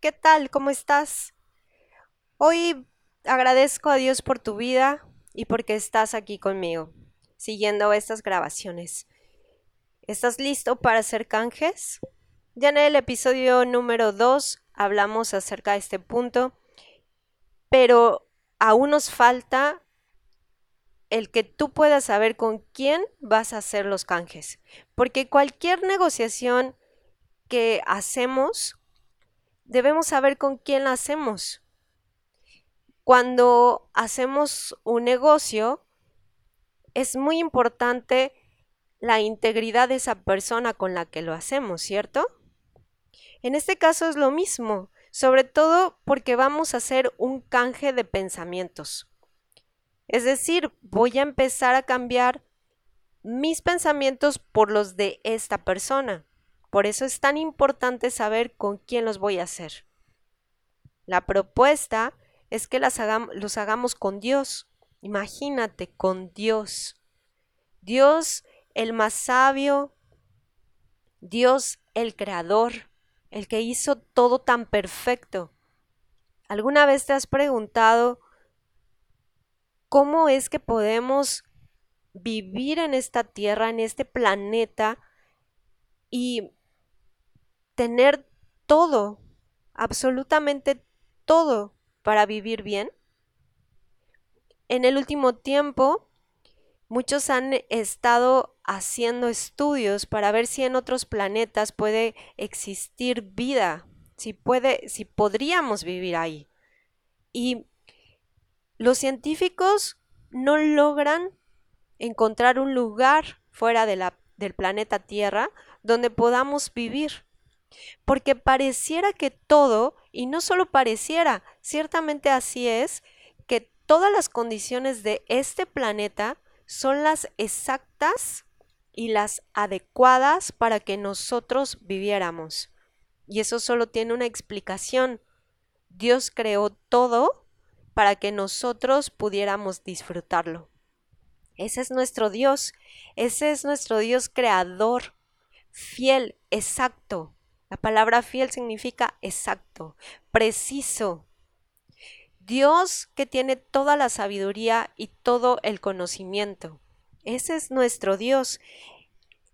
¿qué tal? ¿Cómo estás? Hoy agradezco a Dios por tu vida y porque estás aquí conmigo, siguiendo estas grabaciones. ¿Estás listo para hacer canjes? Ya en el episodio número 2 hablamos acerca de este punto, pero aún nos falta el que tú puedas saber con quién vas a hacer los canjes, porque cualquier negociación que hacemos debemos saber con quién la hacemos. Cuando hacemos un negocio, es muy importante la integridad de esa persona con la que lo hacemos, ¿cierto? En este caso es lo mismo, sobre todo porque vamos a hacer un canje de pensamientos. Es decir, voy a empezar a cambiar mis pensamientos por los de esta persona. Por eso es tan importante saber con quién los voy a hacer. La propuesta es que las los hagamos con Dios. Imagínate, con Dios. Dios el más sabio, Dios el creador, el que hizo todo tan perfecto. ¿Alguna vez te has preguntado cómo es que podemos vivir en esta tierra, en este planeta, y tener todo, absolutamente todo para vivir bien? En el último tiempo, muchos han estado haciendo estudios para ver si en otros planetas puede existir vida, si puede, si podríamos vivir ahí. Y los científicos no logran encontrar un lugar fuera de la, del planeta Tierra donde podamos vivir. Porque pareciera que todo, y no solo pareciera, ciertamente así es, que todas las condiciones de este planeta son las exactas y las adecuadas para que nosotros viviéramos. Y eso solo tiene una explicación. Dios creó todo para que nosotros pudiéramos disfrutarlo. Ese es nuestro Dios, ese es nuestro Dios creador, fiel, exacto, la palabra fiel significa exacto, preciso. Dios que tiene toda la sabiduría y todo el conocimiento. Ese es nuestro Dios.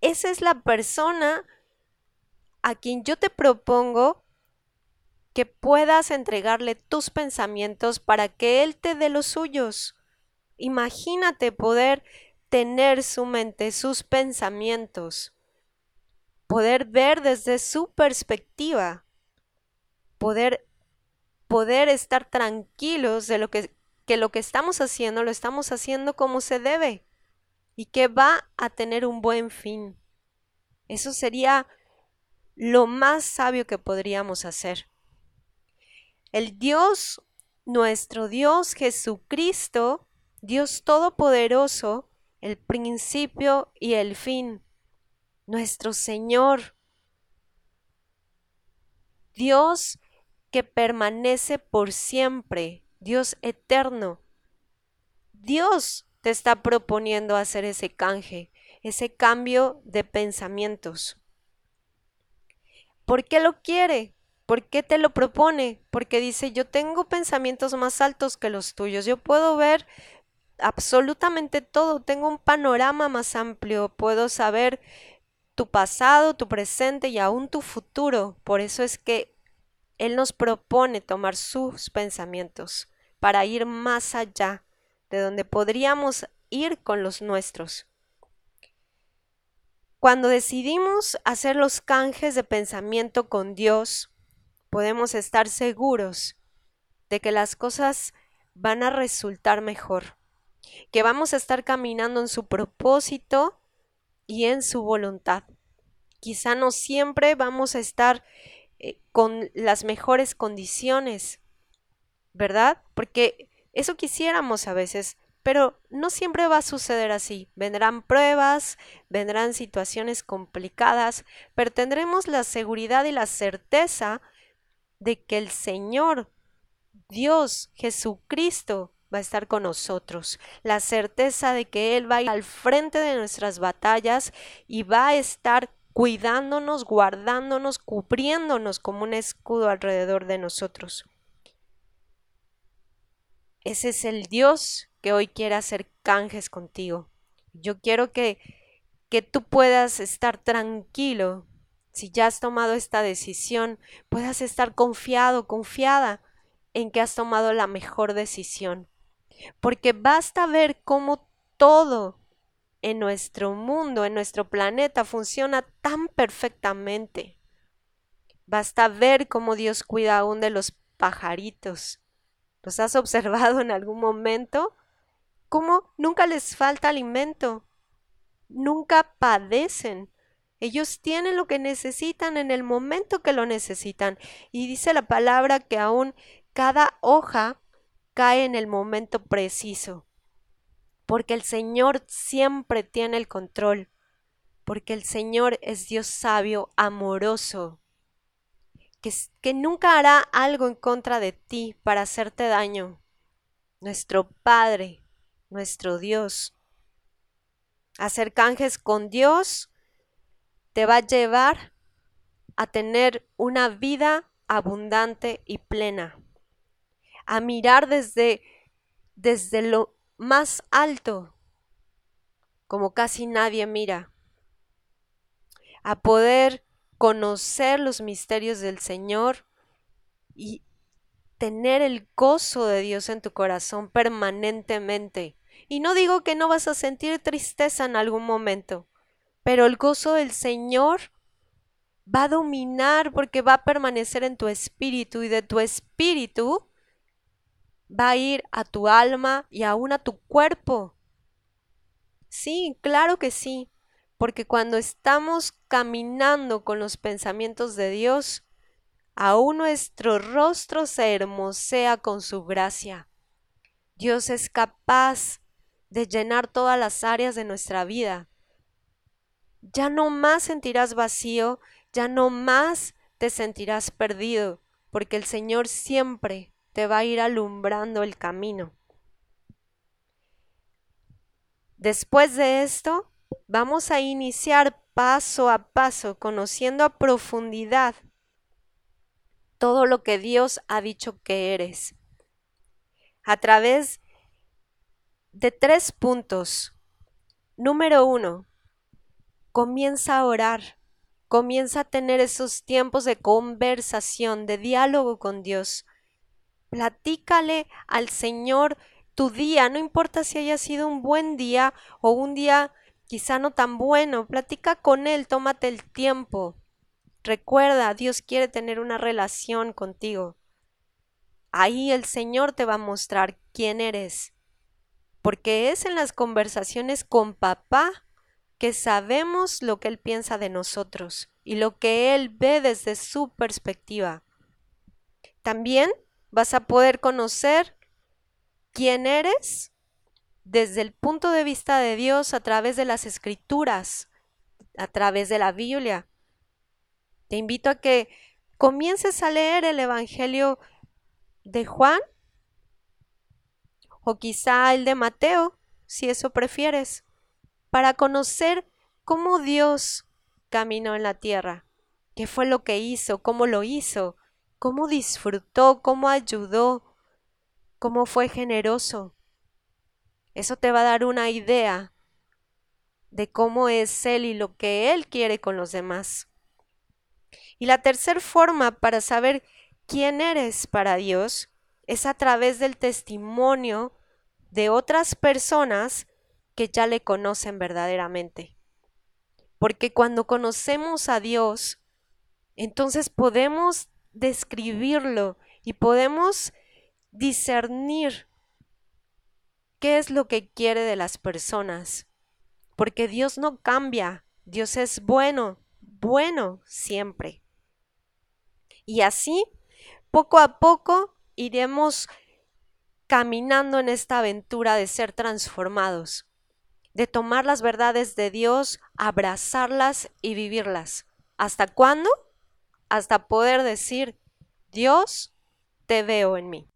Esa es la persona a quien yo te propongo que puedas entregarle tus pensamientos para que Él te dé los suyos. Imagínate poder tener su mente, sus pensamientos poder ver desde su perspectiva, poder, poder estar tranquilos de lo que, que lo que estamos haciendo lo estamos haciendo como se debe y que va a tener un buen fin. Eso sería lo más sabio que podríamos hacer. El Dios, nuestro Dios Jesucristo, Dios Todopoderoso, el principio y el fin, nuestro Señor. Dios que permanece por siempre, Dios eterno. Dios te está proponiendo hacer ese canje, ese cambio de pensamientos. ¿Por qué lo quiere? ¿Por qué te lo propone? Porque dice, yo tengo pensamientos más altos que los tuyos, yo puedo ver absolutamente todo, tengo un panorama más amplio, puedo saber tu pasado, tu presente y aún tu futuro. Por eso es que Él nos propone tomar sus pensamientos para ir más allá de donde podríamos ir con los nuestros. Cuando decidimos hacer los canjes de pensamiento con Dios, podemos estar seguros de que las cosas van a resultar mejor, que vamos a estar caminando en su propósito y en su voluntad. Quizá no siempre vamos a estar eh, con las mejores condiciones, ¿verdad? Porque eso quisiéramos a veces, pero no siempre va a suceder así. Vendrán pruebas, vendrán situaciones complicadas, pero tendremos la seguridad y la certeza de que el Señor, Dios, Jesucristo, va a estar con nosotros, la certeza de que Él va a ir al frente de nuestras batallas y va a estar cuidándonos, guardándonos, cubriéndonos como un escudo alrededor de nosotros. Ese es el Dios que hoy quiere hacer canjes contigo. Yo quiero que, que tú puedas estar tranquilo. Si ya has tomado esta decisión, puedas estar confiado, confiada en que has tomado la mejor decisión. Porque basta ver cómo todo en nuestro mundo, en nuestro planeta, funciona tan perfectamente. Basta ver cómo Dios cuida aún de los pajaritos. ¿Los has observado en algún momento? ¿Cómo nunca les falta alimento? Nunca padecen. Ellos tienen lo que necesitan en el momento que lo necesitan. Y dice la palabra que aún cada hoja cae en el momento preciso porque el Señor siempre tiene el control, porque el Señor es Dios sabio, amoroso, que, nunca hará algo en contra de ti para hacerte daño. Nuestro Padre, nuestro Dios. Hacer canjes con Dios te va a llevar a tener una vida abundante y plena, a mirar desde, desde lo más alto, como casi nadie mira, a poder conocer los misterios del Señor y tener el gozo de Dios en tu corazón permanentemente. Y no digo que no vas a sentir tristeza en algún momento, pero el gozo del Señor va a dominar porque va a permanecer en tu espíritu y de tu espíritu va a ir a tu alma y aún a tu cuerpo. Sí, claro que sí, porque cuando estamos caminando con los pensamientos de Dios, aún nuestro rostro se hermosea con su gracia. Dios es capaz de llenar todas las áreas de nuestra vida. Ya no más sentirás vacío, ya no más te sentirás perdido, porque el Señor siempre te va a ir alumbrando el camino. Después de esto, vamos a iniciar paso a paso, conociendo a profundidad todo lo que Dios ha dicho que eres. A través de tres puntos. Número uno, comienza a orar, comienza a tener esos tiempos de conversación, de diálogo con Dios. Platícale al Señor tu día, no importa si haya sido un buen día o un día quizá no tan bueno, platica con Él, tómate el tiempo. Recuerda, Dios quiere tener una relación contigo. Ahí el Señor te va a mostrar quién eres, porque es en las conversaciones con papá que sabemos lo que Él piensa de nosotros y lo que Él ve desde su perspectiva. También vas a poder conocer quién eres desde el punto de vista de Dios a través de las escrituras, a través de la Biblia. Te invito a que comiences a leer el Evangelio de Juan o quizá el de Mateo, si eso prefieres, para conocer cómo Dios caminó en la tierra, qué fue lo que hizo, cómo lo hizo, cómo disfrutó, cómo ayudó, cómo fue generoso. Eso te va a dar una idea de cómo es Él y lo que Él quiere con los demás. Y la tercera forma para saber quién eres para Dios es a través del testimonio de otras personas que ya le conocen verdaderamente. Porque cuando conocemos a Dios, entonces podemos describirlo y podemos discernir qué es lo que quiere de las personas. Porque Dios no cambia, Dios es bueno, bueno siempre. Y así, poco a poco, iremos caminando en esta aventura de ser transformados, de tomar las verdades de Dios, abrazarlas y vivirlas. ¿Hasta cuándo? Hasta poder decir, Dios, te veo en mí.